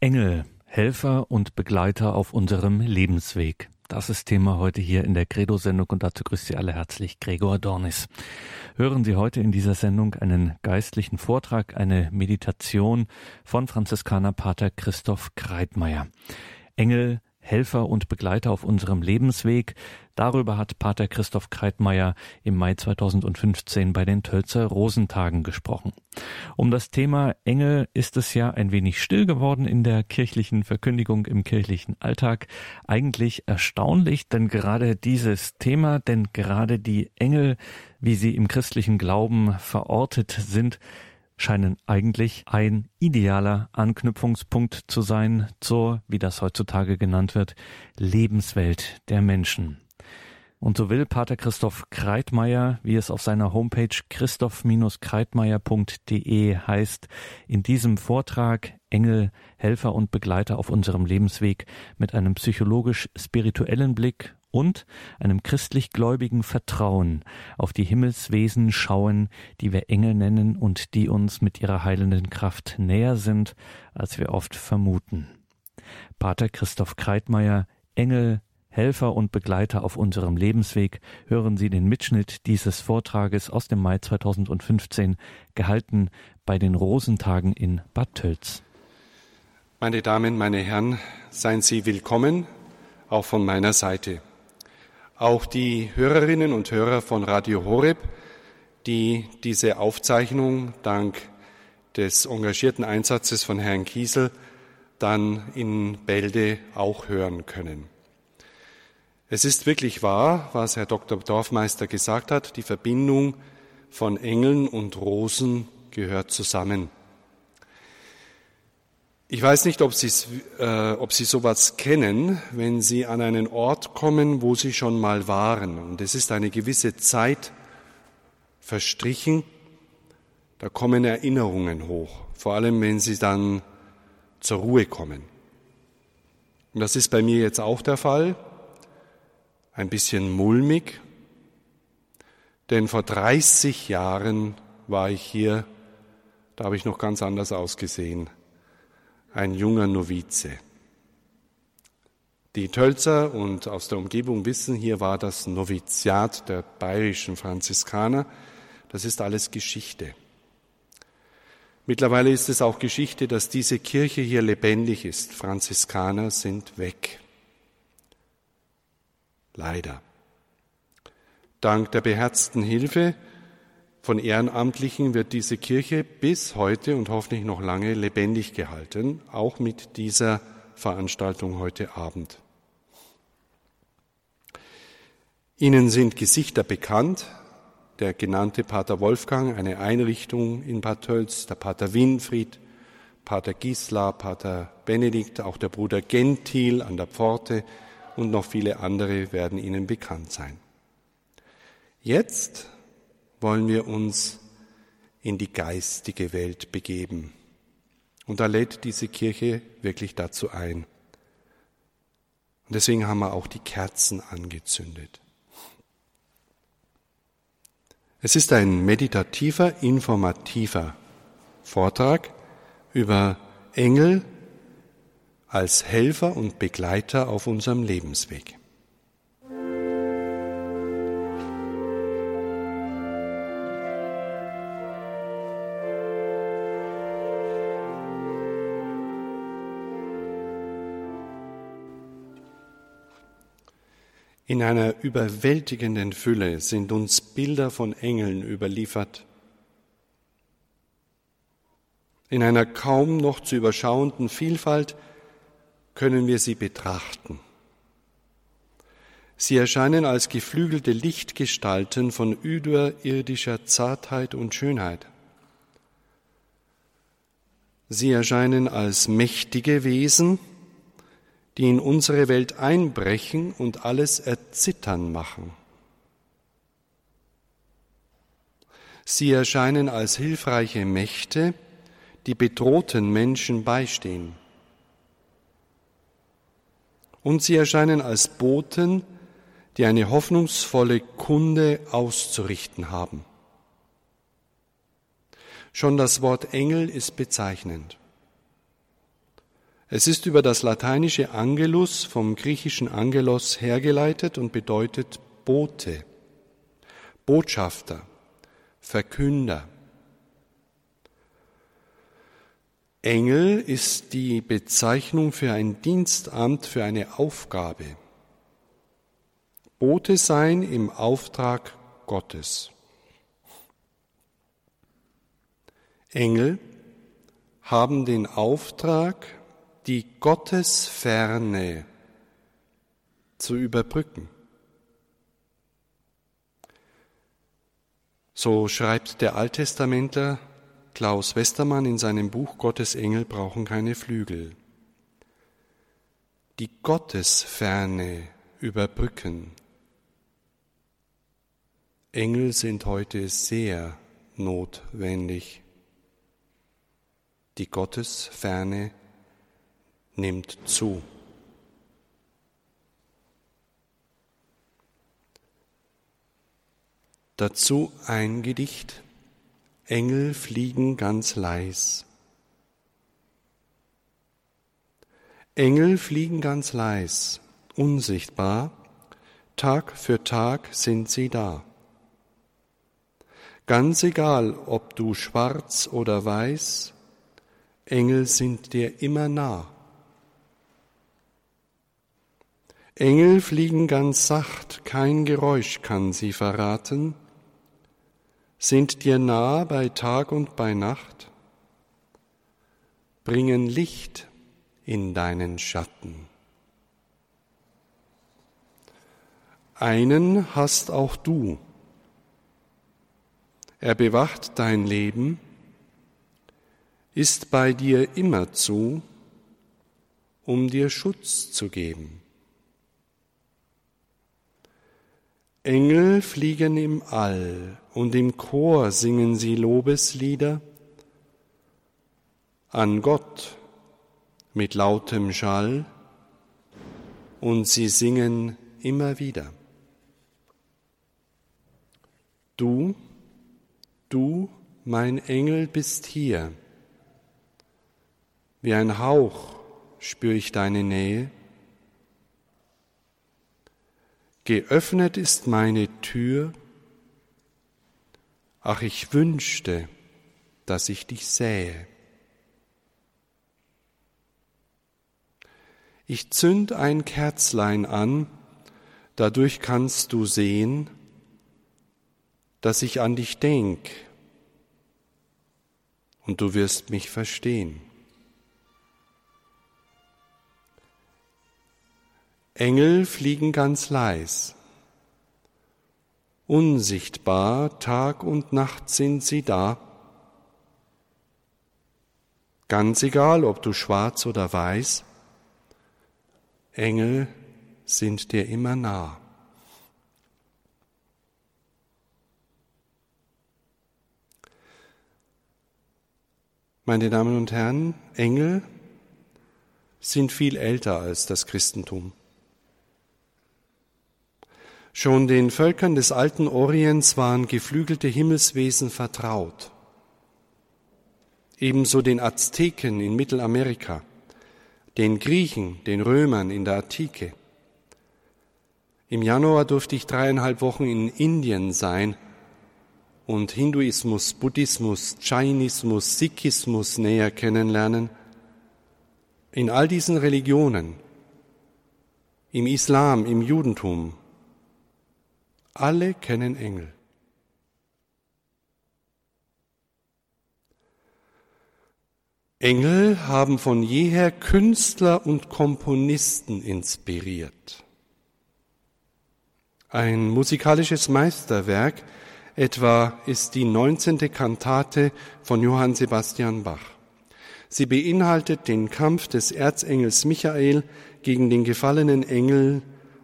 Engel, Helfer und Begleiter auf unserem Lebensweg. Das ist Thema heute hier in der Credo-Sendung und dazu grüßt Sie alle herzlich Gregor Dornis. Hören Sie heute in dieser Sendung einen geistlichen Vortrag, eine Meditation von Franziskaner Pater Christoph Kreitmeier. Engel, Helfer und Begleiter auf unserem Lebensweg. Darüber hat Pater Christoph Kreitmeier im Mai 2015 bei den Tölzer Rosentagen gesprochen. Um das Thema Engel ist es ja ein wenig still geworden in der kirchlichen Verkündigung, im kirchlichen Alltag. Eigentlich erstaunlich, denn gerade dieses Thema, denn gerade die Engel, wie sie im christlichen Glauben verortet sind, scheinen eigentlich ein idealer Anknüpfungspunkt zu sein zur, wie das heutzutage genannt wird, Lebenswelt der Menschen. Und so will Pater Christoph Kreitmeier, wie es auf seiner Homepage christoph-kreitmeier.de heißt, in diesem Vortrag Engel, Helfer und Begleiter auf unserem Lebensweg mit einem psychologisch-spirituellen Blick und einem christlich-gläubigen Vertrauen auf die Himmelswesen schauen, die wir Engel nennen und die uns mit ihrer heilenden Kraft näher sind, als wir oft vermuten. Pater Christoph Kreitmeier, Engel, Helfer und Begleiter auf unserem Lebensweg, hören Sie den Mitschnitt dieses Vortrages aus dem Mai 2015, gehalten bei den Rosentagen in Bad Tölz. Meine Damen, meine Herren, seien Sie willkommen, auch von meiner Seite. Auch die Hörerinnen und Hörer von Radio Horeb, die diese Aufzeichnung dank des engagierten Einsatzes von Herrn Kiesel dann in Bälde auch hören können. Es ist wirklich wahr, was Herr Dr. Dorfmeister gesagt hat, die Verbindung von Engeln und Rosen gehört zusammen. Ich weiß nicht, ob, äh, ob Sie sowas kennen, wenn Sie an einen Ort kommen, wo Sie schon mal waren. Und es ist eine gewisse Zeit verstrichen, da kommen Erinnerungen hoch, vor allem wenn Sie dann zur Ruhe kommen. Und das ist bei mir jetzt auch der Fall, ein bisschen mulmig, denn vor 30 Jahren war ich hier, da habe ich noch ganz anders ausgesehen ein junger Novize. Die Tölzer und aus der Umgebung wissen, hier war das Noviziat der bayerischen Franziskaner. Das ist alles Geschichte. Mittlerweile ist es auch Geschichte, dass diese Kirche hier lebendig ist. Franziskaner sind weg. Leider. Dank der beherzten Hilfe von Ehrenamtlichen wird diese Kirche bis heute und hoffentlich noch lange lebendig gehalten, auch mit dieser Veranstaltung heute Abend. Ihnen sind Gesichter bekannt, der genannte Pater Wolfgang, eine Einrichtung in Bad Tölz, der Pater Winfried, Pater Gisla, Pater Benedikt, auch der Bruder Gentil an der Pforte und noch viele andere werden Ihnen bekannt sein. Jetzt wollen wir uns in die geistige Welt begeben. Und da lädt diese Kirche wirklich dazu ein. Und deswegen haben wir auch die Kerzen angezündet. Es ist ein meditativer, informativer Vortrag über Engel als Helfer und Begleiter auf unserem Lebensweg. In einer überwältigenden Fülle sind uns Bilder von Engeln überliefert. In einer kaum noch zu überschauenden Vielfalt können wir sie betrachten. Sie erscheinen als geflügelte Lichtgestalten von überirdischer Zartheit und Schönheit. Sie erscheinen als mächtige Wesen, die in unsere Welt einbrechen und alles erzittern machen. Sie erscheinen als hilfreiche Mächte, die bedrohten Menschen beistehen. Und sie erscheinen als Boten, die eine hoffnungsvolle Kunde auszurichten haben. Schon das Wort Engel ist bezeichnend. Es ist über das lateinische Angelus vom griechischen Angelos hergeleitet und bedeutet Bote, Botschafter, Verkünder. Engel ist die Bezeichnung für ein Dienstamt, für eine Aufgabe. Bote sein im Auftrag Gottes. Engel haben den Auftrag, die Gottesferne zu überbrücken. So schreibt der Alttestamentler Klaus Westermann in seinem Buch Gottes Engel brauchen keine Flügel. Die Gottesferne überbrücken. Engel sind heute sehr notwendig. Die Gottesferne nimmt zu. Dazu ein Gedicht. Engel fliegen ganz leis. Engel fliegen ganz leis, unsichtbar, Tag für Tag sind sie da. Ganz egal, ob du schwarz oder weiß, Engel sind dir immer nah. Engel fliegen ganz sacht, kein Geräusch kann sie verraten, sind dir nah bei Tag und bei Nacht, bringen Licht in deinen Schatten. Einen hast auch du. Er bewacht dein Leben, ist bei dir immerzu, um dir Schutz zu geben. Engel fliegen im All und im Chor singen sie Lobeslieder an Gott mit lautem Schall und sie singen immer wieder. Du, du, mein Engel, bist hier. Wie ein Hauch spür ich deine Nähe Geöffnet ist meine Tür, ach ich wünschte, dass ich dich sähe. Ich zünd ein Kerzlein an, dadurch kannst du sehen, dass ich an dich denk, und du wirst mich verstehen. Engel fliegen ganz leis. Unsichtbar, Tag und Nacht sind sie da. Ganz egal, ob du schwarz oder weiß, Engel sind dir immer nah. Meine Damen und Herren, Engel sind viel älter als das Christentum. Schon den Völkern des alten Orients waren geflügelte Himmelswesen vertraut. Ebenso den Azteken in Mittelamerika, den Griechen, den Römern in der Antike. Im Januar durfte ich dreieinhalb Wochen in Indien sein und Hinduismus, Buddhismus, Jainismus, Sikhismus näher kennenlernen. In all diesen Religionen, im Islam, im Judentum, alle kennen Engel. Engel haben von jeher Künstler und Komponisten inspiriert. Ein musikalisches Meisterwerk etwa ist die 19. Kantate von Johann Sebastian Bach. Sie beinhaltet den Kampf des Erzengels Michael gegen den gefallenen Engel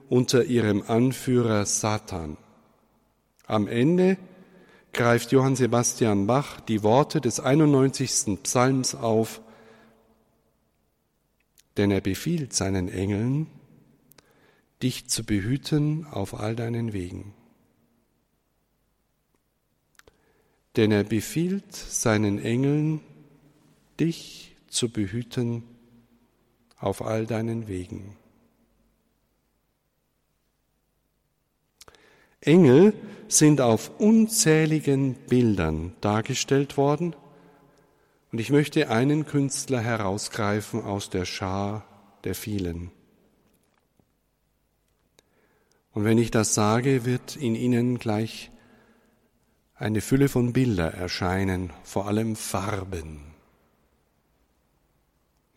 unter ihrem Anführer Satan. Am Ende greift Johann Sebastian Bach die Worte des 91. Psalms auf, denn er befiehlt seinen Engeln, dich zu behüten auf all deinen Wegen. Denn er befiehlt seinen Engeln, dich zu behüten auf all deinen Wegen. Engel sind auf unzähligen Bildern dargestellt worden und ich möchte einen Künstler herausgreifen aus der Schar der vielen. Und wenn ich das sage, wird in Ihnen gleich eine Fülle von Bilder erscheinen, vor allem Farben.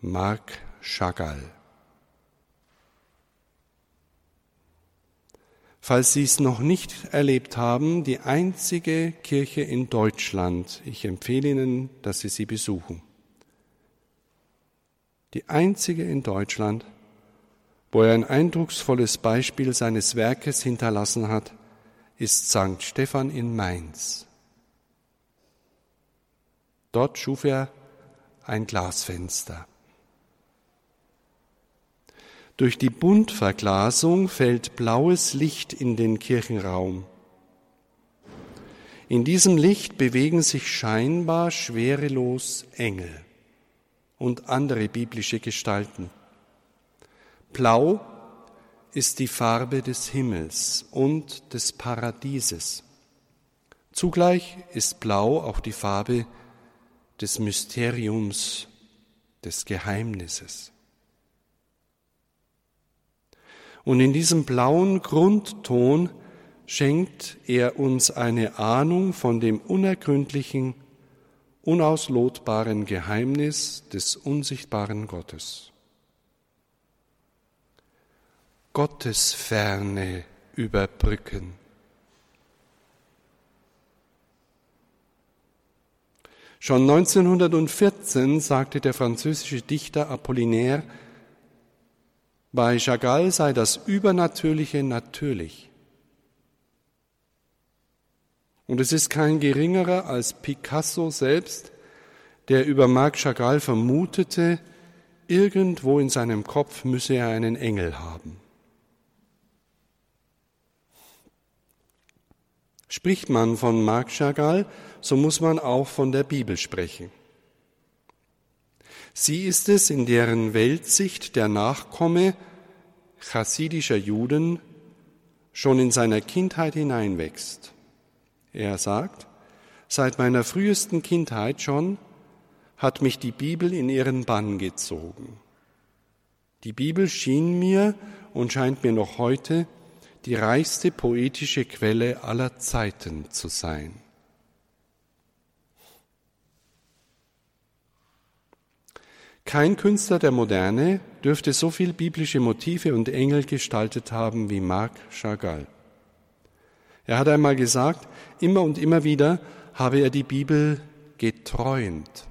Marc Chagall. Falls Sie es noch nicht erlebt haben, die einzige Kirche in Deutschland, ich empfehle Ihnen, dass Sie sie besuchen. Die einzige in Deutschland, wo er ein eindrucksvolles Beispiel seines Werkes hinterlassen hat, ist St. Stephan in Mainz. Dort schuf er ein Glasfenster. Durch die Buntverglasung fällt blaues Licht in den Kirchenraum. In diesem Licht bewegen sich scheinbar schwerelos Engel und andere biblische Gestalten. Blau ist die Farbe des Himmels und des Paradieses. Zugleich ist Blau auch die Farbe des Mysteriums, des Geheimnisses. Und in diesem blauen Grundton schenkt er uns eine Ahnung von dem unergründlichen, unauslotbaren Geheimnis des unsichtbaren Gottes. Gottesferne überbrücken. Schon 1914 sagte der französische Dichter Apollinaire, bei Chagall sei das Übernatürliche natürlich. Und es ist kein geringerer als Picasso selbst, der über Marc Chagall vermutete, irgendwo in seinem Kopf müsse er einen Engel haben. Spricht man von Marc Chagall, so muss man auch von der Bibel sprechen. Sie ist es, in deren Weltsicht der Nachkomme chassidischer Juden schon in seiner Kindheit hineinwächst. Er sagt, seit meiner frühesten Kindheit schon hat mich die Bibel in ihren Bann gezogen. Die Bibel schien mir und scheint mir noch heute die reichste poetische Quelle aller Zeiten zu sein. Kein Künstler der Moderne dürfte so viel biblische Motive und Engel gestaltet haben wie Marc Chagall. Er hat einmal gesagt, immer und immer wieder habe er die Bibel geträumt.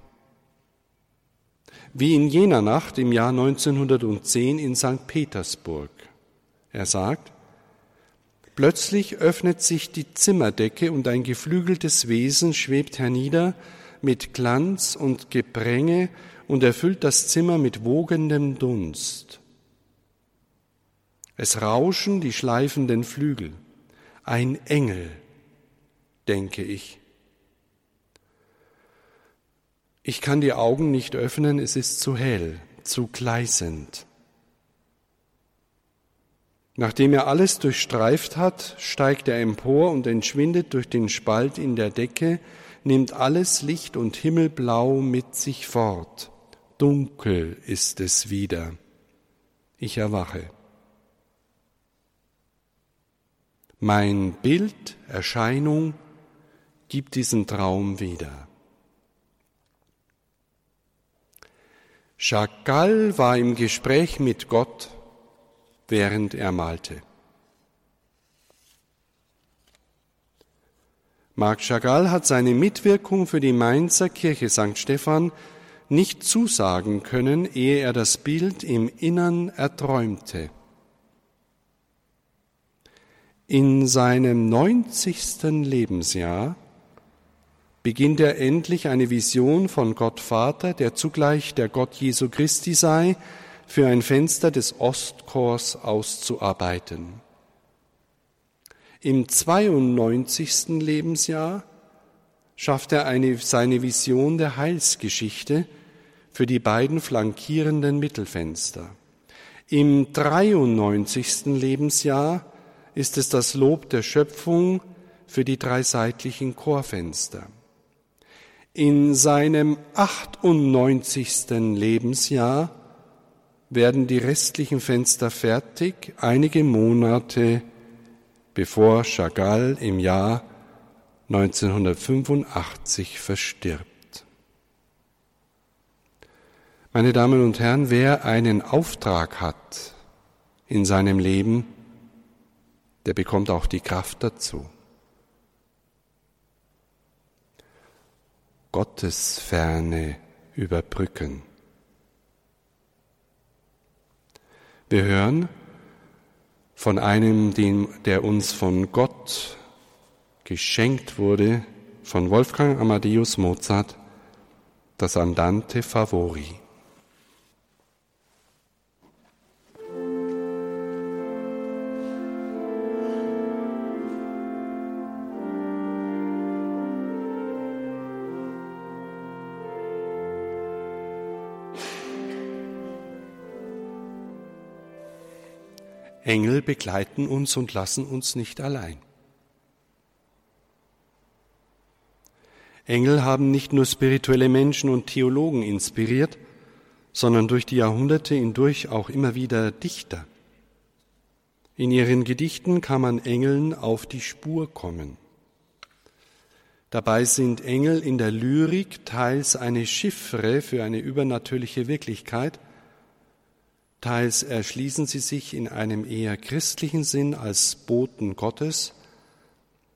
Wie in jener Nacht im Jahr 1910 in St. Petersburg. Er sagt, plötzlich öffnet sich die Zimmerdecke und ein geflügeltes Wesen schwebt hernieder mit Glanz und Gepränge und erfüllt das Zimmer mit wogendem Dunst. Es rauschen die schleifenden Flügel. Ein Engel, denke ich. Ich kann die Augen nicht öffnen, es ist zu hell, zu gleißend. Nachdem er alles durchstreift hat, steigt er empor und entschwindet durch den Spalt in der Decke, nimmt alles Licht und Himmelblau mit sich fort dunkel ist es wieder. Ich erwache. Mein Bild, Erscheinung gibt diesen Traum wieder. Chagall war im Gespräch mit Gott, während er malte. Marc Chagall hat seine Mitwirkung für die Mainzer Kirche St. Stephan nicht zusagen können, ehe er das Bild im Innern erträumte. In seinem neunzigsten Lebensjahr beginnt er endlich eine Vision von Gott Vater, der zugleich der Gott Jesu Christi sei, für ein Fenster des Ostchors auszuarbeiten. Im 92. Lebensjahr schafft er eine, seine Vision der Heilsgeschichte, für die beiden flankierenden Mittelfenster. Im 93. Lebensjahr ist es das Lob der Schöpfung für die drei seitlichen Chorfenster. In seinem 98. Lebensjahr werden die restlichen Fenster fertig, einige Monate bevor Chagall im Jahr 1985 verstirbt. Meine Damen und Herren, wer einen Auftrag hat in seinem Leben, der bekommt auch die Kraft dazu. Gottesferne überbrücken. Wir hören von einem, der uns von Gott geschenkt wurde, von Wolfgang Amadeus Mozart, das Andante Favori. Engel begleiten uns und lassen uns nicht allein. Engel haben nicht nur spirituelle Menschen und Theologen inspiriert, sondern durch die Jahrhunderte hindurch auch immer wieder Dichter. In ihren Gedichten kann man Engeln auf die Spur kommen. Dabei sind Engel in der Lyrik teils eine Chiffre für eine übernatürliche Wirklichkeit, Teils erschließen sie sich in einem eher christlichen Sinn als Boten Gottes,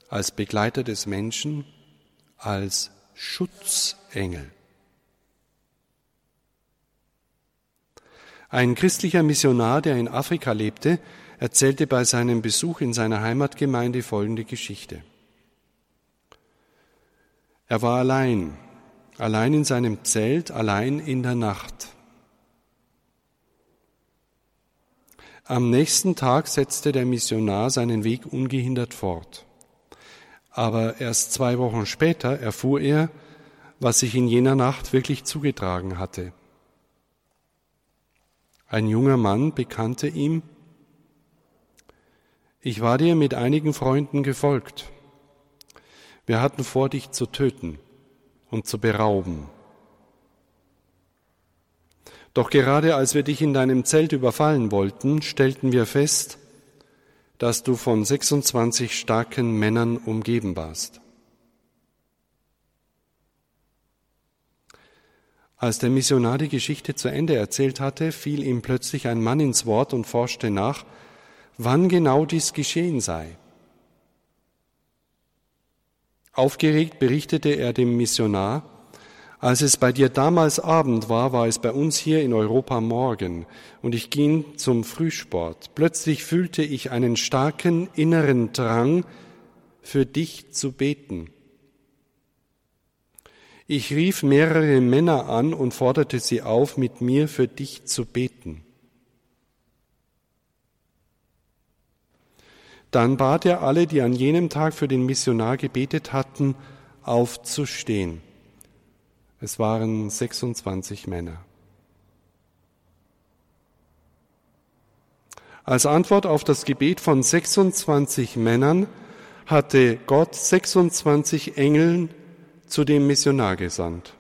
als Begleiter des Menschen, als Schutzengel. Ein christlicher Missionar, der in Afrika lebte, erzählte bei seinem Besuch in seiner Heimatgemeinde folgende Geschichte. Er war allein, allein in seinem Zelt, allein in der Nacht. Am nächsten Tag setzte der Missionar seinen Weg ungehindert fort. Aber erst zwei Wochen später erfuhr er, was sich in jener Nacht wirklich zugetragen hatte. Ein junger Mann bekannte ihm, ich war dir mit einigen Freunden gefolgt. Wir hatten vor, dich zu töten und zu berauben. Doch gerade als wir dich in deinem Zelt überfallen wollten, stellten wir fest, dass du von 26 starken Männern umgeben warst. Als der Missionar die Geschichte zu Ende erzählt hatte, fiel ihm plötzlich ein Mann ins Wort und forschte nach, wann genau dies geschehen sei. Aufgeregt berichtete er dem Missionar, als es bei dir damals Abend war, war es bei uns hier in Europa Morgen und ich ging zum Frühsport. Plötzlich fühlte ich einen starken inneren Drang, für dich zu beten. Ich rief mehrere Männer an und forderte sie auf, mit mir für dich zu beten. Dann bat er alle, die an jenem Tag für den Missionar gebetet hatten, aufzustehen. Es waren 26 Männer. Als Antwort auf das Gebet von 26 Männern hatte Gott 26 Engeln zu dem Missionar gesandt.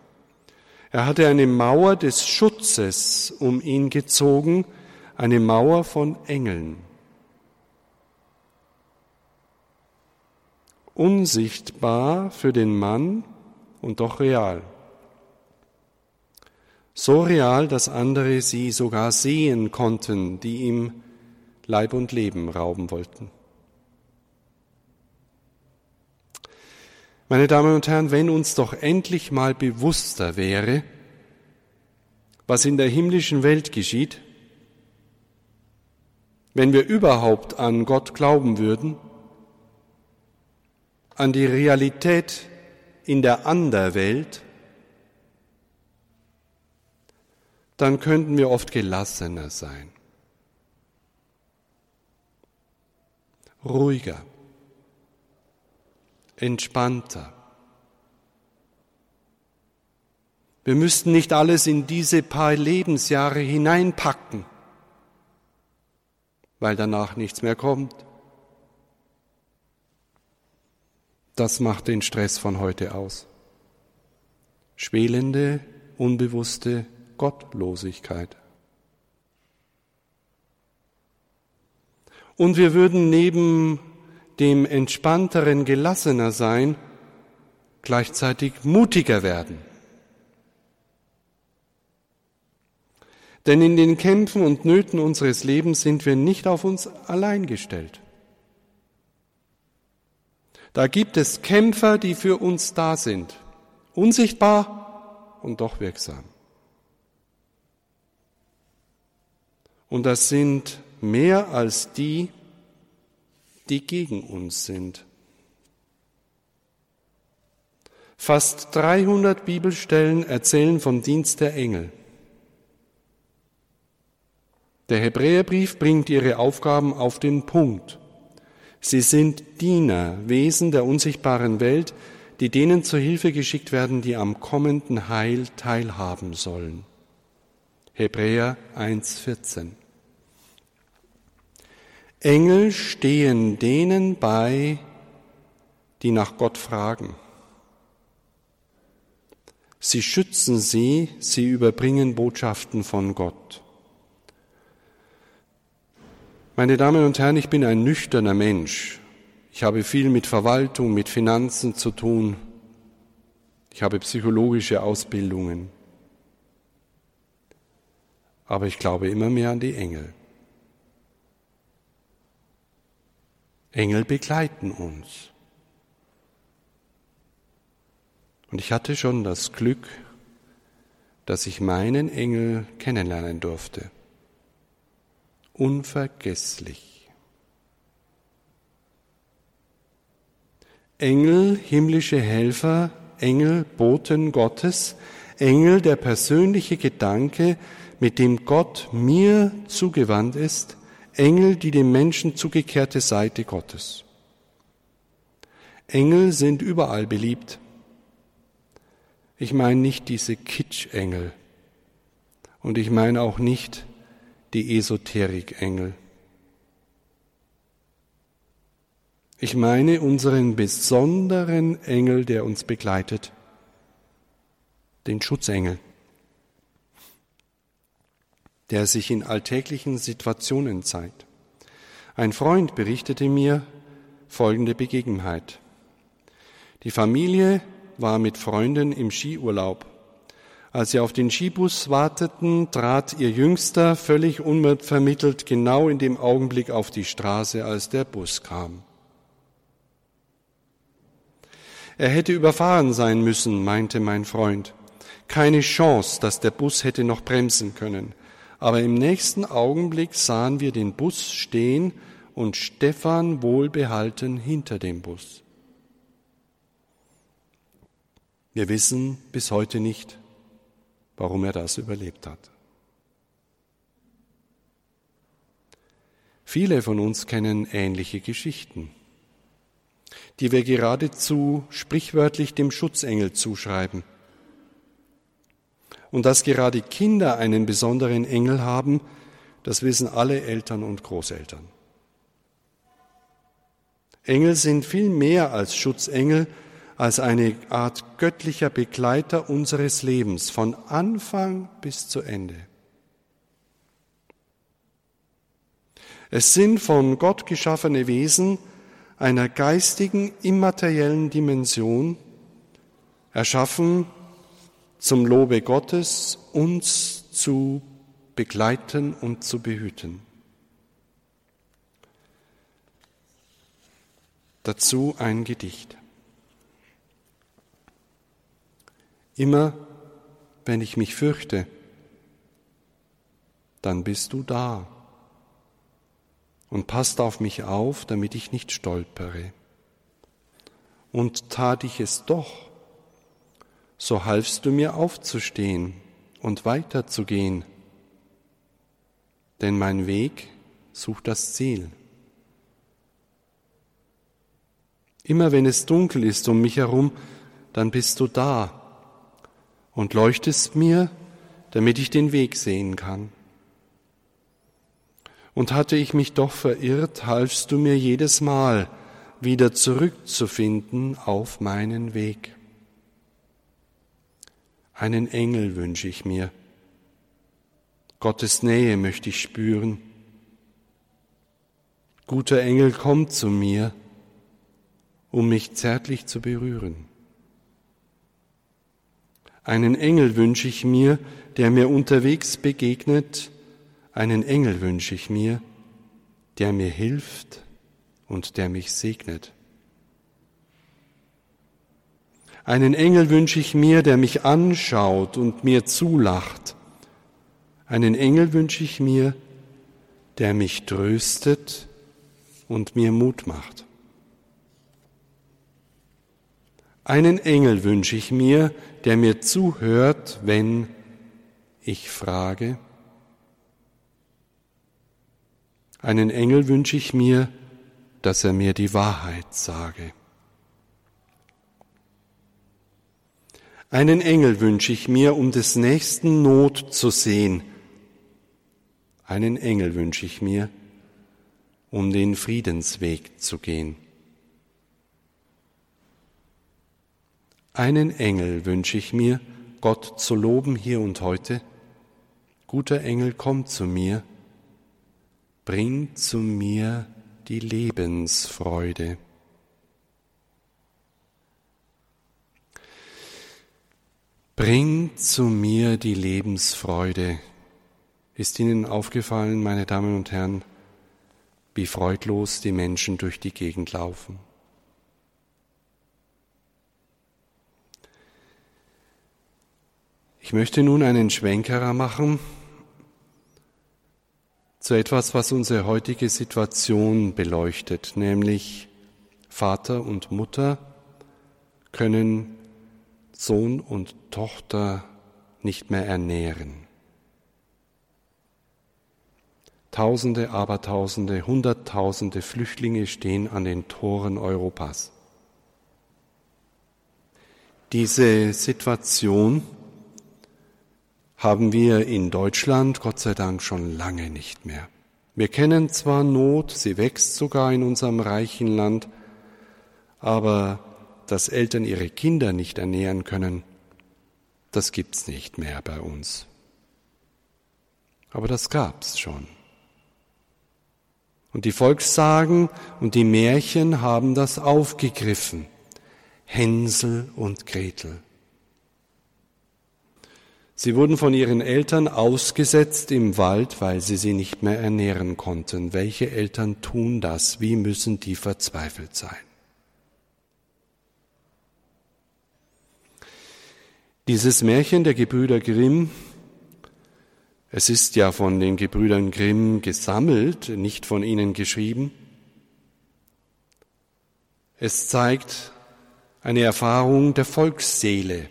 Er hatte eine Mauer des Schutzes um ihn gezogen, eine Mauer von Engeln. Unsichtbar für den Mann und doch real. So real, dass andere sie sogar sehen konnten, die ihm Leib und Leben rauben wollten. Meine Damen und Herren, wenn uns doch endlich mal bewusster wäre, was in der himmlischen Welt geschieht, wenn wir überhaupt an Gott glauben würden, an die Realität in der Anderwelt, dann könnten wir oft gelassener sein, ruhiger, entspannter. Wir müssten nicht alles in diese paar Lebensjahre hineinpacken, weil danach nichts mehr kommt. Das macht den Stress von heute aus. Schwelende, unbewusste Gottlosigkeit. Und wir würden neben dem entspannteren Gelassener sein, gleichzeitig mutiger werden. Denn in den Kämpfen und Nöten unseres Lebens sind wir nicht auf uns allein gestellt. Da gibt es Kämpfer, die für uns da sind, unsichtbar und doch wirksam. Und das sind mehr als die, die gegen uns sind. Fast 300 Bibelstellen erzählen vom Dienst der Engel. Der Hebräerbrief bringt ihre Aufgaben auf den Punkt. Sie sind Diener, Wesen der unsichtbaren Welt, die denen zur Hilfe geschickt werden, die am kommenden Heil teilhaben sollen. Hebräer 1,14 Engel stehen denen bei, die nach Gott fragen. Sie schützen sie, sie überbringen Botschaften von Gott. Meine Damen und Herren, ich bin ein nüchterner Mensch. Ich habe viel mit Verwaltung, mit Finanzen zu tun. Ich habe psychologische Ausbildungen. Aber ich glaube immer mehr an die Engel. Engel begleiten uns. Und ich hatte schon das Glück, dass ich meinen Engel kennenlernen durfte. Unvergesslich. Engel, himmlische Helfer, Engel, Boten Gottes, Engel, der persönliche Gedanke, mit dem Gott mir zugewandt ist, Engel, die dem Menschen zugekehrte Seite Gottes. Engel sind überall beliebt. Ich meine nicht diese Kitsch-Engel und ich meine auch nicht die Esoterik-Engel. Ich meine unseren besonderen Engel, der uns begleitet, den Schutzengel der sich in alltäglichen Situationen zeigt. Ein Freund berichtete mir folgende Begebenheit. Die Familie war mit Freunden im Skiurlaub. Als sie auf den Skibus warteten, trat ihr Jüngster völlig unvermittelt genau in dem Augenblick auf die Straße, als der Bus kam. Er hätte überfahren sein müssen, meinte mein Freund. Keine Chance, dass der Bus hätte noch bremsen können. Aber im nächsten Augenblick sahen wir den Bus stehen und Stefan wohlbehalten hinter dem Bus. Wir wissen bis heute nicht, warum er das überlebt hat. Viele von uns kennen ähnliche Geschichten, die wir geradezu sprichwörtlich dem Schutzengel zuschreiben. Und dass gerade Kinder einen besonderen Engel haben, das wissen alle Eltern und Großeltern. Engel sind viel mehr als Schutzengel, als eine Art göttlicher Begleiter unseres Lebens von Anfang bis zu Ende. Es sind von Gott geschaffene Wesen einer geistigen, immateriellen Dimension, erschaffen zum Lobe Gottes uns zu begleiten und zu behüten. Dazu ein Gedicht. Immer wenn ich mich fürchte, dann bist du da und passt auf mich auf, damit ich nicht stolpere. Und tat ich es doch, so halfst du mir aufzustehen und weiterzugehen, denn mein Weg sucht das Ziel. Immer wenn es dunkel ist um mich herum, dann bist du da und leuchtest mir, damit ich den Weg sehen kann. Und hatte ich mich doch verirrt, halfst du mir jedes Mal wieder zurückzufinden auf meinen Weg. Einen Engel wünsche ich mir. Gottes Nähe möchte ich spüren. Guter Engel kommt zu mir, um mich zärtlich zu berühren. Einen Engel wünsche ich mir, der mir unterwegs begegnet, einen Engel wünsche ich mir, der mir hilft und der mich segnet. Einen Engel wünsche ich mir, der mich anschaut und mir zulacht. Einen Engel wünsche ich mir, der mich tröstet und mir Mut macht. Einen Engel wünsche ich mir, der mir zuhört, wenn ich frage. Einen Engel wünsche ich mir, dass er mir die Wahrheit sage. Einen Engel wünsche ich mir, um des nächsten Not zu sehen. Einen Engel wünsche ich mir, um den Friedensweg zu gehen. Einen Engel wünsche ich mir, Gott zu loben hier und heute. Guter Engel, komm zu mir, bring zu mir die Lebensfreude. Bring zu mir die Lebensfreude. Ist Ihnen aufgefallen, meine Damen und Herren, wie freudlos die Menschen durch die Gegend laufen? Ich möchte nun einen Schwenkerer machen zu etwas, was unsere heutige Situation beleuchtet, nämlich Vater und Mutter können Sohn und Tochter nicht mehr ernähren. Tausende, Abertausende, Hunderttausende Flüchtlinge stehen an den Toren Europas. Diese Situation haben wir in Deutschland Gott sei Dank schon lange nicht mehr. Wir kennen zwar Not, sie wächst sogar in unserem reichen Land, aber dass Eltern ihre Kinder nicht ernähren können, das gibt's nicht mehr bei uns. Aber das gab's schon. Und die Volkssagen und die Märchen haben das aufgegriffen. Hänsel und Gretel. Sie wurden von ihren Eltern ausgesetzt im Wald, weil sie sie nicht mehr ernähren konnten. Welche Eltern tun das? Wie müssen die verzweifelt sein? Dieses Märchen der Gebrüder Grimm, es ist ja von den Gebrüdern Grimm gesammelt, nicht von ihnen geschrieben. Es zeigt eine Erfahrung der Volksseele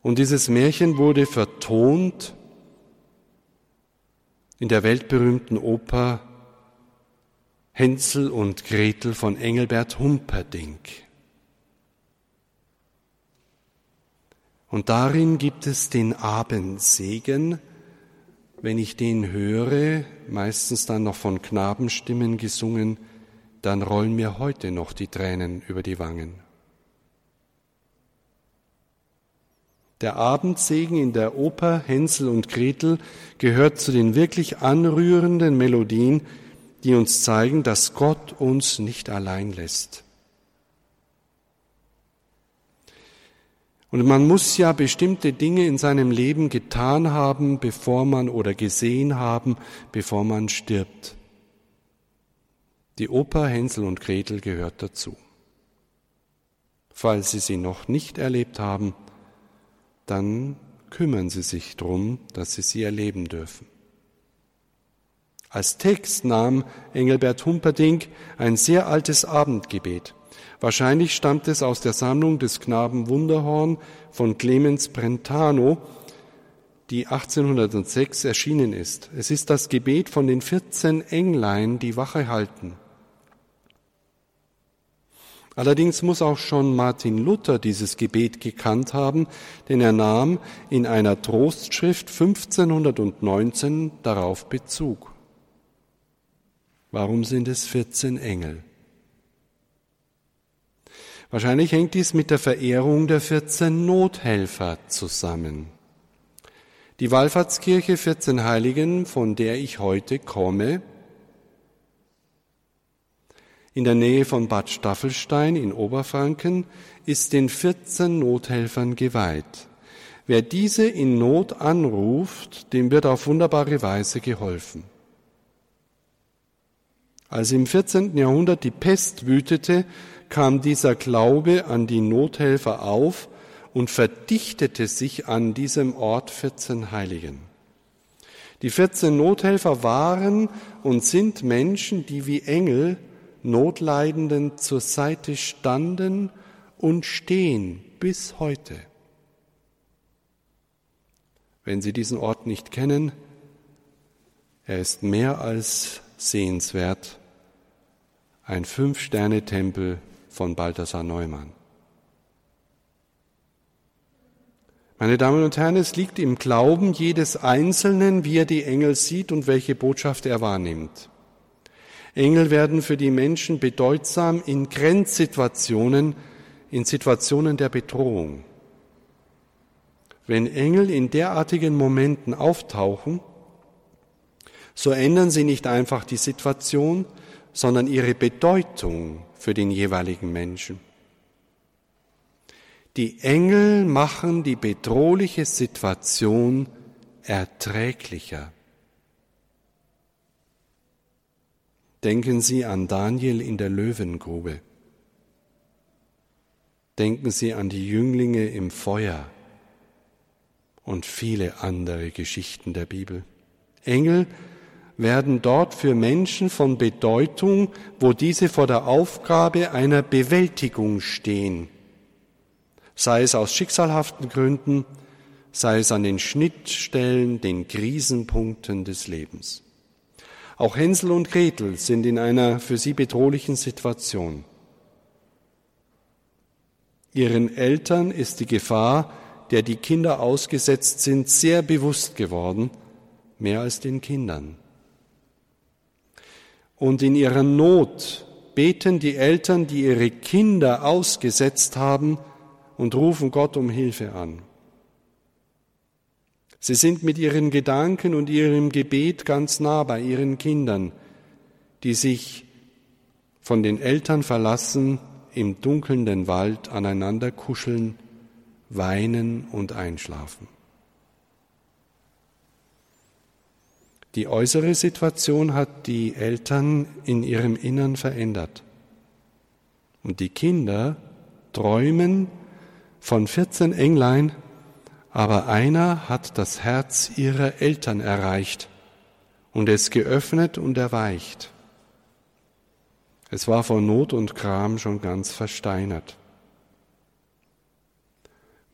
und dieses Märchen wurde vertont in der weltberühmten Oper Hänsel und Gretel von Engelbert Humperdinck. Und darin gibt es den Abendsegen, wenn ich den höre, meistens dann noch von Knabenstimmen gesungen, dann rollen mir heute noch die Tränen über die Wangen. Der Abendsegen in der Oper Hänsel und Gretel gehört zu den wirklich anrührenden Melodien, die uns zeigen, dass Gott uns nicht allein lässt. Und man muss ja bestimmte Dinge in seinem Leben getan haben, bevor man oder gesehen haben, bevor man stirbt. Die Oper Hänsel und Gretel gehört dazu. Falls Sie sie noch nicht erlebt haben, dann kümmern Sie sich darum, dass Sie sie erleben dürfen. Als Text nahm Engelbert Humperdinck ein sehr altes Abendgebet. Wahrscheinlich stammt es aus der Sammlung des Knaben Wunderhorn von Clemens Brentano, die 1806 erschienen ist. Es ist das Gebet von den 14 Englein, die Wache halten. Allerdings muss auch schon Martin Luther dieses Gebet gekannt haben, denn er nahm in einer Trostschrift 1519 darauf Bezug. Warum sind es 14 Engel? Wahrscheinlich hängt dies mit der Verehrung der 14 Nothelfer zusammen. Die Wallfahrtskirche 14 Heiligen, von der ich heute komme, in der Nähe von Bad Staffelstein in Oberfranken, ist den 14 Nothelfern geweiht. Wer diese in Not anruft, dem wird auf wunderbare Weise geholfen. Als im 14. Jahrhundert die Pest wütete, kam dieser Glaube an die Nothelfer auf und verdichtete sich an diesem Ort 14 Heiligen. Die 14 Nothelfer waren und sind Menschen, die wie Engel Notleidenden zur Seite standen und stehen bis heute. Wenn Sie diesen Ort nicht kennen, er ist mehr als sehenswert. Ein Fünf-Sterne-Tempel von Balthasar Neumann. Meine Damen und Herren, es liegt im Glauben jedes Einzelnen, wie er die Engel sieht und welche Botschaft er wahrnimmt. Engel werden für die Menschen bedeutsam in Grenzsituationen, in Situationen der Bedrohung. Wenn Engel in derartigen Momenten auftauchen, so ändern sie nicht einfach die Situation, sondern ihre Bedeutung für den jeweiligen Menschen. Die Engel machen die bedrohliche Situation erträglicher. Denken Sie an Daniel in der Löwengrube. Denken Sie an die Jünglinge im Feuer und viele andere Geschichten der Bibel. Engel werden dort für Menschen von Bedeutung, wo diese vor der Aufgabe einer Bewältigung stehen, sei es aus schicksalhaften Gründen, sei es an den Schnittstellen, den Krisenpunkten des Lebens. Auch Hänsel und Gretel sind in einer für sie bedrohlichen Situation. Ihren Eltern ist die Gefahr, der die Kinder ausgesetzt sind, sehr bewusst geworden, mehr als den Kindern. Und in ihrer Not beten die Eltern, die ihre Kinder ausgesetzt haben, und rufen Gott um Hilfe an. Sie sind mit ihren Gedanken und ihrem Gebet ganz nah bei ihren Kindern, die sich von den Eltern verlassen, im dunkelnden Wald aneinander kuscheln, weinen und einschlafen. Die äußere Situation hat die Eltern in ihrem Innern verändert. Und die Kinder träumen von 14 Englein, aber einer hat das Herz ihrer Eltern erreicht und es geöffnet und erweicht. Es war vor Not und Kram schon ganz versteinert.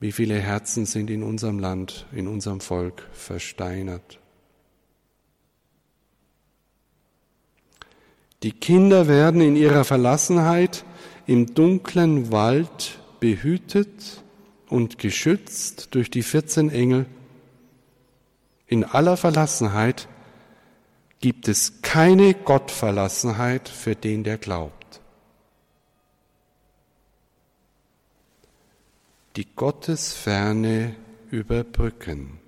Wie viele Herzen sind in unserem Land, in unserem Volk versteinert? Die Kinder werden in ihrer Verlassenheit im dunklen Wald behütet und geschützt durch die 14 Engel. In aller Verlassenheit gibt es keine Gottverlassenheit für den, der glaubt. Die Gottesferne überbrücken.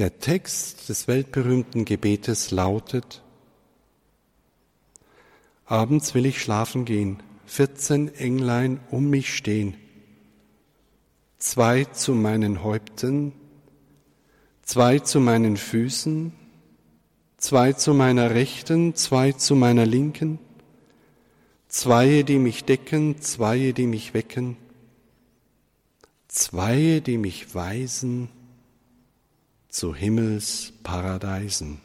Der Text des weltberühmten Gebetes lautet, Abends will ich schlafen gehen, 14 Englein um mich stehen, zwei zu meinen Häupten, zwei zu meinen Füßen, zwei zu meiner Rechten, zwei zu meiner Linken, zwei, die mich decken, zwei, die mich wecken, zwei, die mich weisen zu Himmelsparadisen.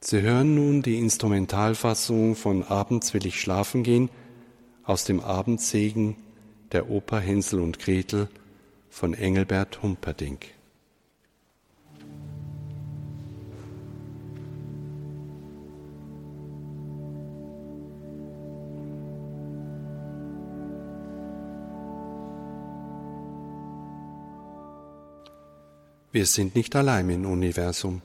Sie hören nun die Instrumentalfassung von Abends will ich schlafen gehen aus dem Abendsegen der Oper Hänsel und Gretel von Engelbert Humperdinck. Wir sind nicht allein im Universum.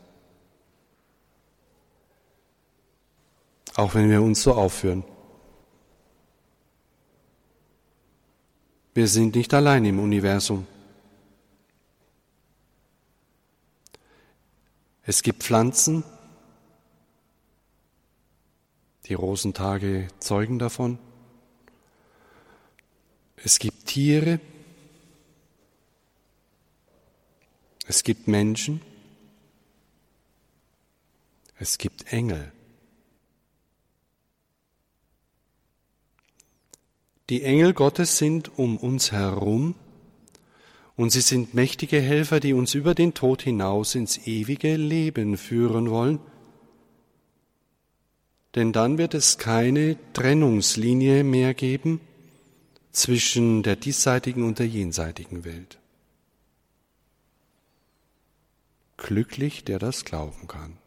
Auch wenn wir uns so aufführen. Wir sind nicht allein im Universum. Es gibt Pflanzen, die Rosentage zeugen davon. Es gibt Tiere, es gibt Menschen, es gibt Engel. Die Engel Gottes sind um uns herum und sie sind mächtige Helfer, die uns über den Tod hinaus ins ewige Leben führen wollen. Denn dann wird es keine Trennungslinie mehr geben zwischen der diesseitigen und der jenseitigen Welt. Glücklich, der das glauben kann.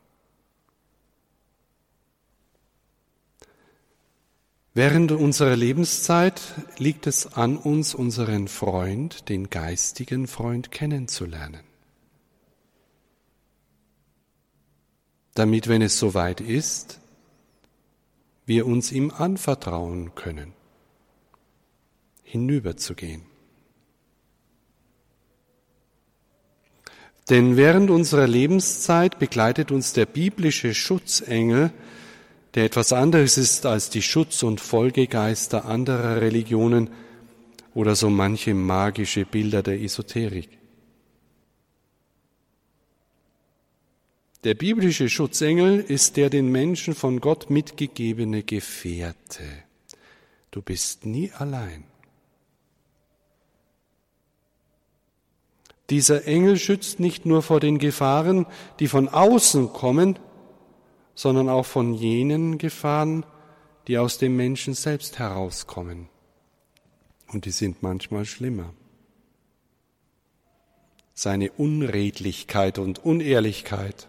Während unserer Lebenszeit liegt es an uns, unseren Freund, den geistigen Freund kennenzulernen. Damit, wenn es soweit ist, wir uns ihm anvertrauen können, hinüberzugehen. Denn während unserer Lebenszeit begleitet uns der biblische Schutzengel, der etwas anderes ist als die Schutz- und Folgegeister anderer Religionen oder so manche magische Bilder der Esoterik. Der biblische Schutzengel ist der den Menschen von Gott mitgegebene Gefährte. Du bist nie allein. Dieser Engel schützt nicht nur vor den Gefahren, die von außen kommen, sondern auch von jenen Gefahren, die aus dem Menschen selbst herauskommen. Und die sind manchmal schlimmer. Seine Unredlichkeit und Unehrlichkeit,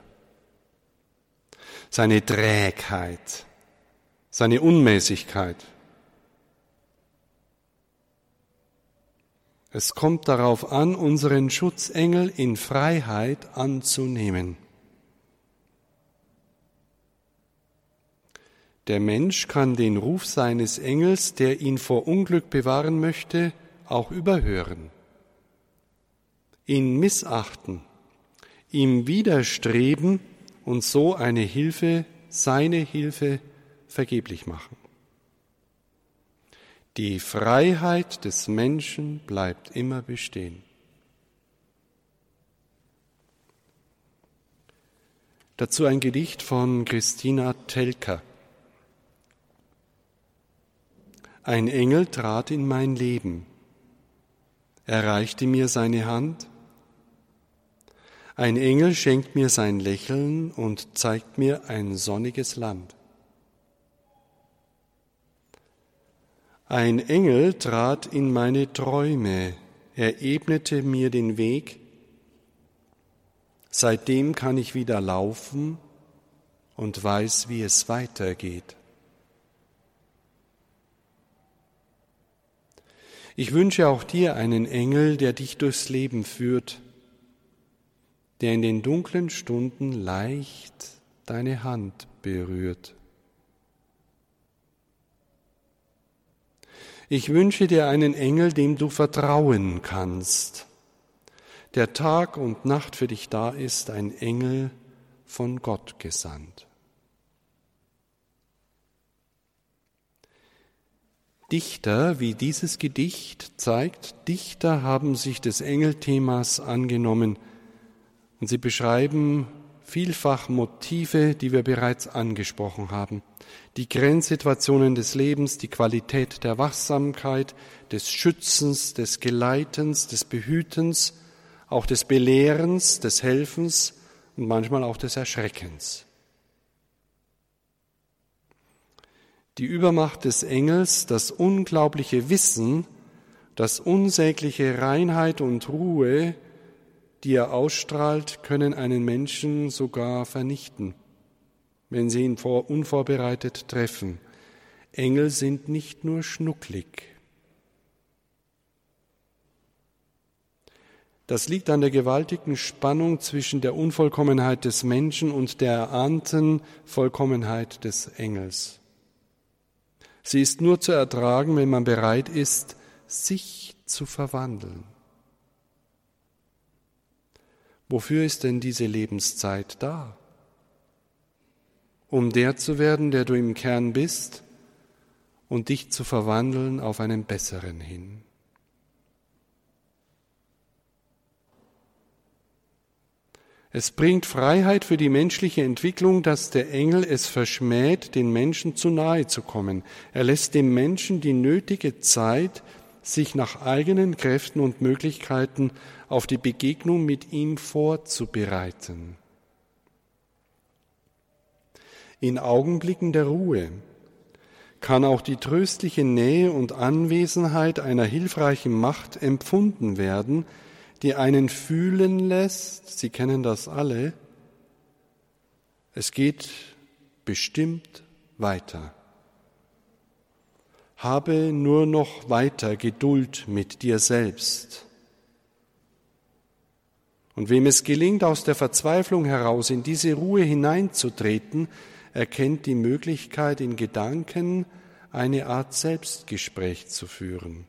seine Trägheit, seine Unmäßigkeit. Es kommt darauf an, unseren Schutzengel in Freiheit anzunehmen. Der Mensch kann den Ruf seines Engels, der ihn vor Unglück bewahren möchte, auch überhören, ihn missachten, ihm widerstreben und so eine Hilfe, seine Hilfe vergeblich machen. Die Freiheit des Menschen bleibt immer bestehen. Dazu ein Gedicht von Christina Telker. Ein Engel trat in mein Leben. Er reichte mir seine Hand. Ein Engel schenkt mir sein Lächeln und zeigt mir ein sonniges Land. Ein Engel trat in meine Träume, er ebnete mir den Weg. Seitdem kann ich wieder laufen und weiß, wie es weitergeht. Ich wünsche auch dir einen Engel, der dich durchs Leben führt, der in den dunklen Stunden leicht deine Hand berührt. Ich wünsche dir einen Engel, dem du vertrauen kannst, der Tag und Nacht für dich da ist, ein Engel von Gott gesandt. Dichter, wie dieses Gedicht zeigt, Dichter haben sich des Engelthemas angenommen und sie beschreiben vielfach Motive, die wir bereits angesprochen haben. Die Grenzsituationen des Lebens, die Qualität der Wachsamkeit, des Schützens, des Geleitens, des Behütens, auch des Belehrens, des Helfens und manchmal auch des Erschreckens. die Übermacht des Engels, das unglaubliche Wissen, das unsägliche Reinheit und Ruhe, die er ausstrahlt, können einen Menschen sogar vernichten, wenn sie ihn unvorbereitet treffen. Engel sind nicht nur schnucklig. Das liegt an der gewaltigen Spannung zwischen der Unvollkommenheit des Menschen und der erahnten Vollkommenheit des Engels. Sie ist nur zu ertragen, wenn man bereit ist, sich zu verwandeln. Wofür ist denn diese Lebenszeit da? Um der zu werden, der du im Kern bist und dich zu verwandeln auf einen besseren hin. Es bringt Freiheit für die menschliche Entwicklung, dass der Engel es verschmäht, den Menschen zu nahe zu kommen. Er lässt dem Menschen die nötige Zeit, sich nach eigenen Kräften und Möglichkeiten auf die Begegnung mit ihm vorzubereiten. In Augenblicken der Ruhe kann auch die tröstliche Nähe und Anwesenheit einer hilfreichen Macht empfunden werden, die einen fühlen lässt, Sie kennen das alle, es geht bestimmt weiter. Habe nur noch weiter Geduld mit dir selbst. Und wem es gelingt, aus der Verzweiflung heraus in diese Ruhe hineinzutreten, erkennt die Möglichkeit, in Gedanken eine Art Selbstgespräch zu führen.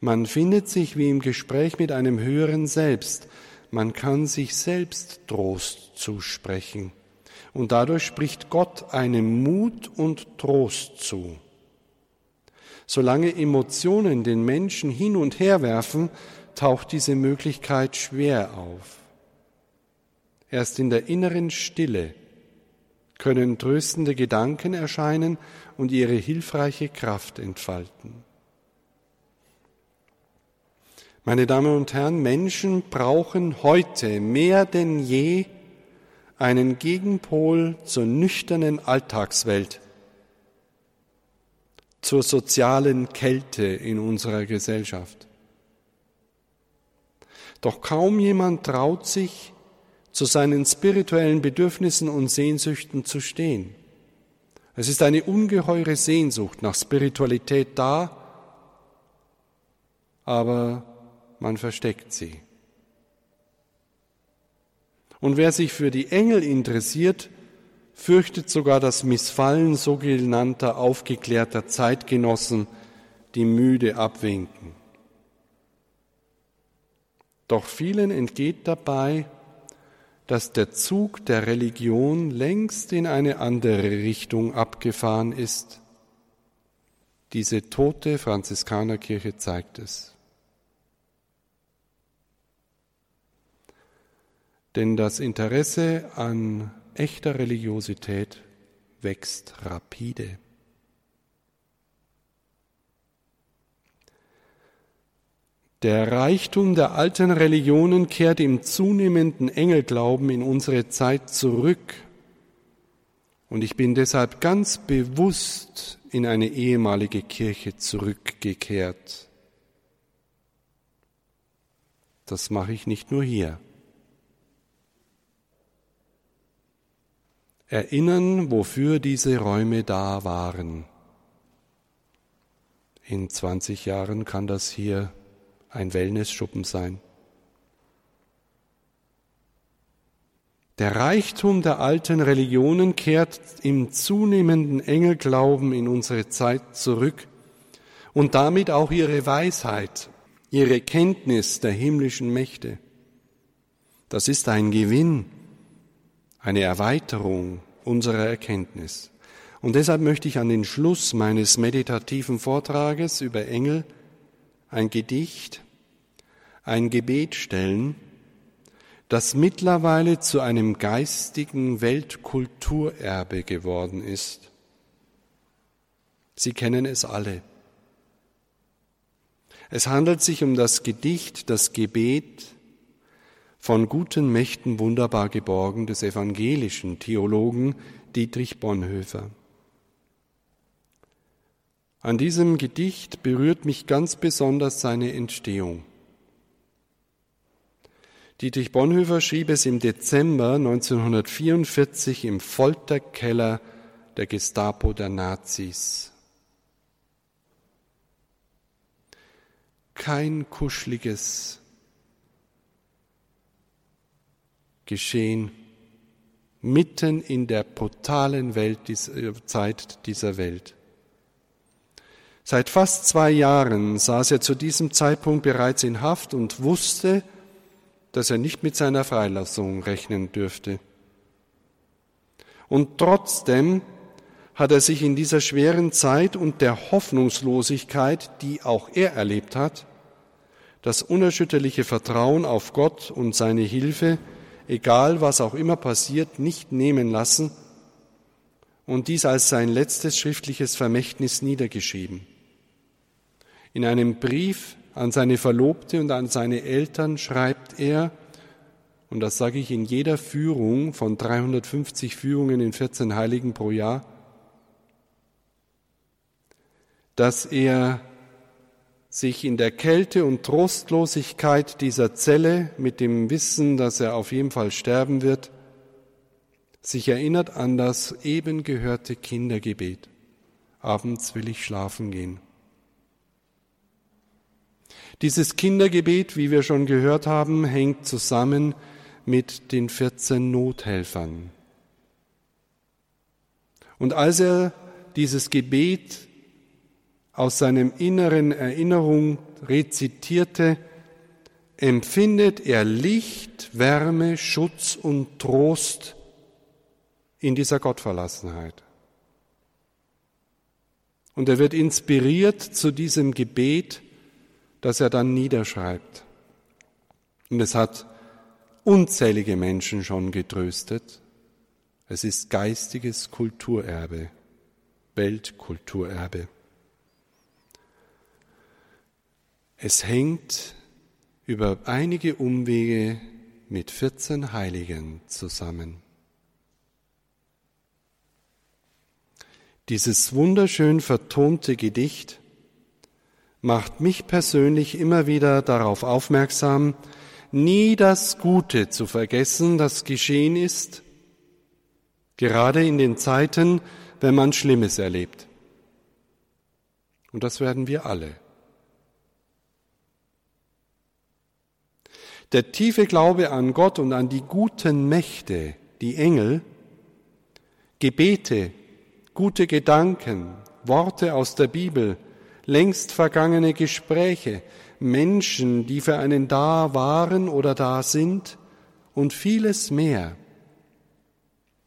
Man findet sich wie im Gespräch mit einem höheren Selbst. Man kann sich selbst Trost zusprechen. Und dadurch spricht Gott einem Mut und Trost zu. Solange Emotionen den Menschen hin und her werfen, taucht diese Möglichkeit schwer auf. Erst in der inneren Stille können tröstende Gedanken erscheinen und ihre hilfreiche Kraft entfalten. Meine Damen und Herren, Menschen brauchen heute mehr denn je einen Gegenpol zur nüchternen Alltagswelt, zur sozialen Kälte in unserer Gesellschaft. Doch kaum jemand traut sich, zu seinen spirituellen Bedürfnissen und Sehnsüchten zu stehen. Es ist eine ungeheure Sehnsucht nach Spiritualität da, aber man versteckt sie. Und wer sich für die Engel interessiert, fürchtet sogar das Missfallen sogenannter aufgeklärter Zeitgenossen, die müde abwinken. Doch vielen entgeht dabei, dass der Zug der Religion längst in eine andere Richtung abgefahren ist. Diese tote Franziskanerkirche zeigt es. Denn das Interesse an echter Religiosität wächst rapide. Der Reichtum der alten Religionen kehrt im zunehmenden Engelglauben in unsere Zeit zurück. Und ich bin deshalb ganz bewusst in eine ehemalige Kirche zurückgekehrt. Das mache ich nicht nur hier. Erinnern, wofür diese Räume da waren. In 20 Jahren kann das hier ein Wellnessschuppen sein. Der Reichtum der alten Religionen kehrt im zunehmenden Engelglauben in unsere Zeit zurück und damit auch ihre Weisheit, ihre Kenntnis der himmlischen Mächte. Das ist ein Gewinn, eine Erweiterung unserer Erkenntnis. Und deshalb möchte ich an den Schluss meines meditativen Vortrages über Engel ein Gedicht, ein Gebet stellen, das mittlerweile zu einem geistigen Weltkulturerbe geworden ist. Sie kennen es alle. Es handelt sich um das Gedicht, das Gebet von guten Mächten wunderbar geborgen des evangelischen Theologen Dietrich Bonhoeffer. An diesem Gedicht berührt mich ganz besonders seine Entstehung. Dietrich Bonhoeffer schrieb es im Dezember 1944 im Folterkeller der Gestapo der Nazis. kein kuscheliges Geschehen mitten in der brutalen Welt, äh, Zeit dieser Welt. Seit fast zwei Jahren saß er zu diesem Zeitpunkt bereits in Haft und wusste, dass er nicht mit seiner Freilassung rechnen dürfte. Und trotzdem hat er sich in dieser schweren Zeit und der Hoffnungslosigkeit, die auch er erlebt hat, das unerschütterliche Vertrauen auf Gott und seine Hilfe, egal was auch immer passiert, nicht nehmen lassen und dies als sein letztes schriftliches Vermächtnis niedergeschrieben. In einem Brief an seine Verlobte und an seine Eltern schreibt er, und das sage ich in jeder Führung von 350 Führungen in 14 Heiligen pro Jahr, dass er sich in der Kälte und Trostlosigkeit dieser Zelle mit dem Wissen, dass er auf jeden Fall sterben wird, sich erinnert an das eben gehörte Kindergebet. Abends will ich schlafen gehen. Dieses Kindergebet, wie wir schon gehört haben, hängt zusammen mit den 14 Nothelfern. Und als er dieses Gebet aus seinem inneren Erinnerung rezitierte, empfindet er Licht, Wärme, Schutz und Trost in dieser Gottverlassenheit. Und er wird inspiriert zu diesem Gebet, das er dann niederschreibt. Und es hat unzählige Menschen schon getröstet. Es ist geistiges Kulturerbe, Weltkulturerbe. Es hängt über einige Umwege mit 14 Heiligen zusammen. Dieses wunderschön vertonte Gedicht macht mich persönlich immer wieder darauf aufmerksam, nie das Gute zu vergessen, das geschehen ist, gerade in den Zeiten, wenn man Schlimmes erlebt. Und das werden wir alle. Der tiefe Glaube an Gott und an die guten Mächte, die Engel, Gebete, gute Gedanken, Worte aus der Bibel, längst vergangene Gespräche, Menschen, die für einen da waren oder da sind und vieles mehr,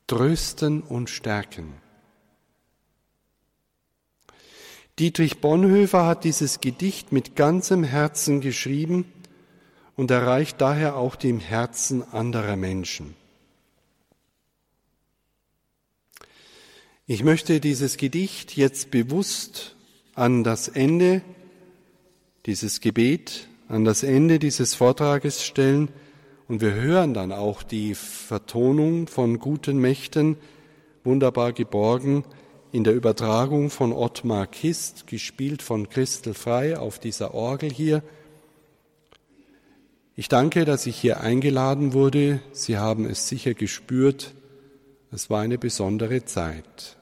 trösten und stärken. Dietrich Bonhoeffer hat dieses Gedicht mit ganzem Herzen geschrieben und erreicht daher auch dem Herzen anderer Menschen. Ich möchte dieses Gedicht jetzt bewusst an das Ende, dieses Gebet, an das Ende dieses Vortrages stellen und wir hören dann auch die Vertonung von guten Mächten, wunderbar geborgen, in der Übertragung von Ottmar Kist, gespielt von Christel Frei auf dieser Orgel hier. Ich danke, dass ich hier eingeladen wurde. Sie haben es sicher gespürt. Es war eine besondere Zeit.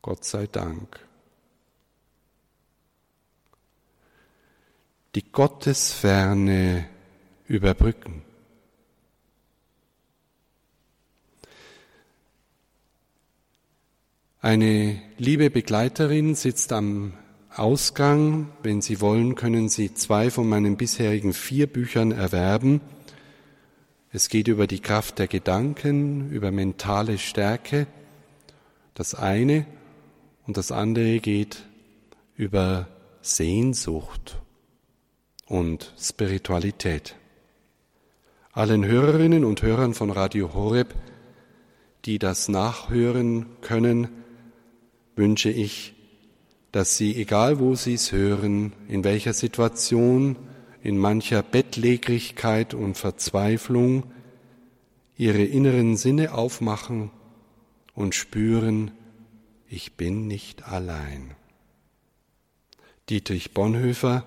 Gott sei Dank. Die Gottesferne überbrücken. Eine liebe Begleiterin sitzt am Ausgang. Wenn Sie wollen, können Sie zwei von meinen bisherigen vier Büchern erwerben. Es geht über die Kraft der Gedanken, über mentale Stärke, das eine, und das andere geht über Sehnsucht und Spiritualität. Allen Hörerinnen und Hörern von Radio Horeb, die das nachhören können, wünsche ich dass sie, egal wo sie es hören, in welcher Situation, in mancher Bettlägerigkeit und Verzweiflung, ihre inneren Sinne aufmachen und spüren, ich bin nicht allein. Dietrich Bonhoeffer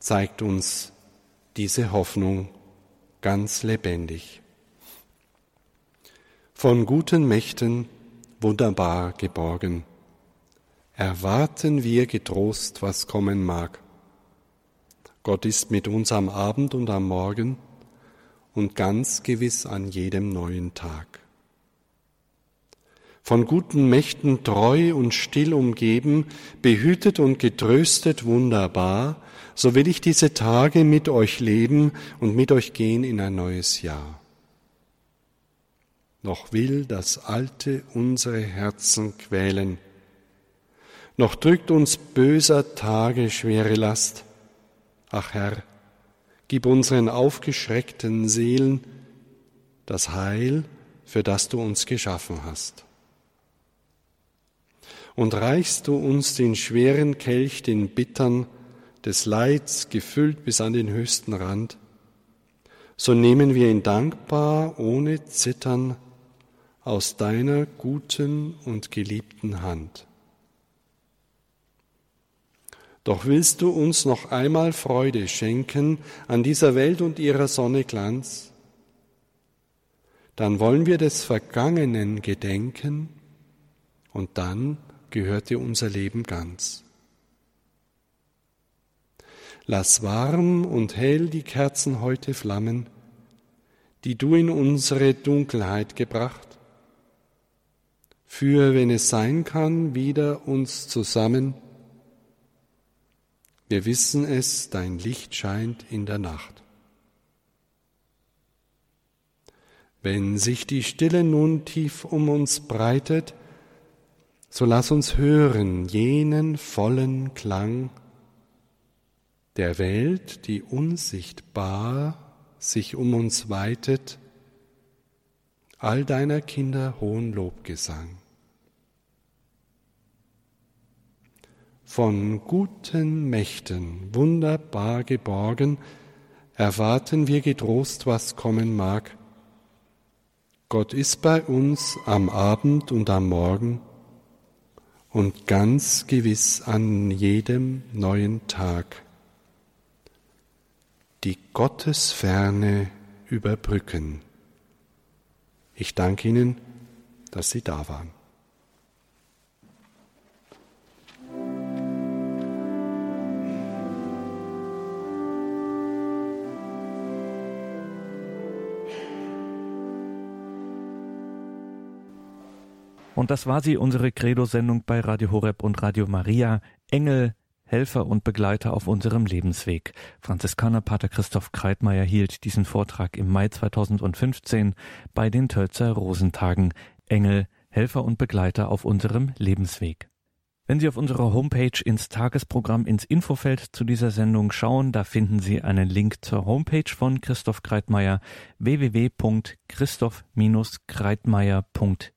zeigt uns diese Hoffnung ganz lebendig. Von guten Mächten wunderbar geborgen erwarten wir getrost, was kommen mag. Gott ist mit uns am Abend und am Morgen und ganz gewiss an jedem neuen Tag. Von guten Mächten treu und still umgeben, behütet und getröstet wunderbar, so will ich diese Tage mit euch leben und mit euch gehen in ein neues Jahr. Noch will das Alte unsere Herzen quälen, noch drückt uns böser Tage schwere Last. Ach Herr, gib unseren aufgeschreckten Seelen das Heil, für das du uns geschaffen hast. Und reichst du uns den schweren Kelch, den bittern, des Leids gefüllt bis an den höchsten Rand, so nehmen wir ihn dankbar, ohne Zittern, aus deiner guten und geliebten Hand. Doch willst du uns noch einmal Freude schenken an dieser Welt und ihrer Sonne Glanz? Dann wollen wir des Vergangenen gedenken und dann gehört dir unser Leben ganz. Lass warm und hell die Kerzen heute flammen, die du in unsere Dunkelheit gebracht. Für, wenn es sein kann, wieder uns zusammen, wir wissen es, dein Licht scheint in der Nacht. Wenn sich die Stille nun tief um uns breitet, so lass uns hören jenen vollen Klang der Welt, die unsichtbar sich um uns weitet, all deiner Kinder hohen Lobgesang. Von guten Mächten wunderbar geborgen, erwarten wir getrost, was kommen mag. Gott ist bei uns am Abend und am Morgen und ganz gewiss an jedem neuen Tag. Die Gottesferne überbrücken. Ich danke Ihnen, dass Sie da waren. Und das war sie, unsere Credo-Sendung bei Radio Horeb und Radio Maria. Engel, Helfer und Begleiter auf unserem Lebensweg. Franziskaner Pater Christoph Kreitmeier hielt diesen Vortrag im Mai 2015 bei den Tölzer Rosentagen. Engel, Helfer und Begleiter auf unserem Lebensweg. Wenn Sie auf unserer Homepage ins Tagesprogramm ins Infofeld zu dieser Sendung schauen, da finden Sie einen Link zur Homepage von Christoph Kreitmeier www.christoph-kreitmeier.de.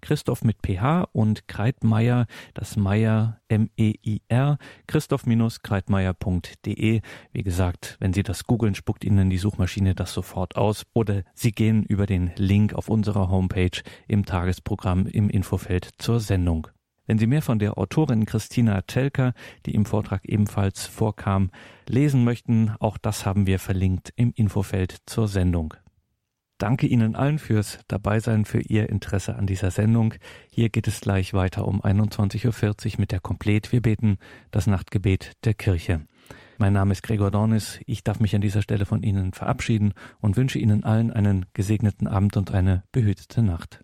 Christoph mit PH und Kreitmeier, das Meier M-E-I-R, christoph-kreitmeier.de. Wie gesagt, wenn Sie das googeln, spuckt Ihnen die Suchmaschine das sofort aus oder Sie gehen über den Link auf unserer Homepage im Tagesprogramm im Infofeld zur Sendung. Wenn Sie mehr von der Autorin Christina Telker, die im Vortrag ebenfalls vorkam, lesen möchten, auch das haben wir verlinkt im Infofeld zur Sendung. Danke Ihnen allen fürs Dabeisein, für Ihr Interesse an dieser Sendung. Hier geht es gleich weiter um 21.40 Uhr mit der Komplet. Wir beten das Nachtgebet der Kirche. Mein Name ist Gregor Dornis. Ich darf mich an dieser Stelle von Ihnen verabschieden und wünsche Ihnen allen einen gesegneten Abend und eine behütete Nacht.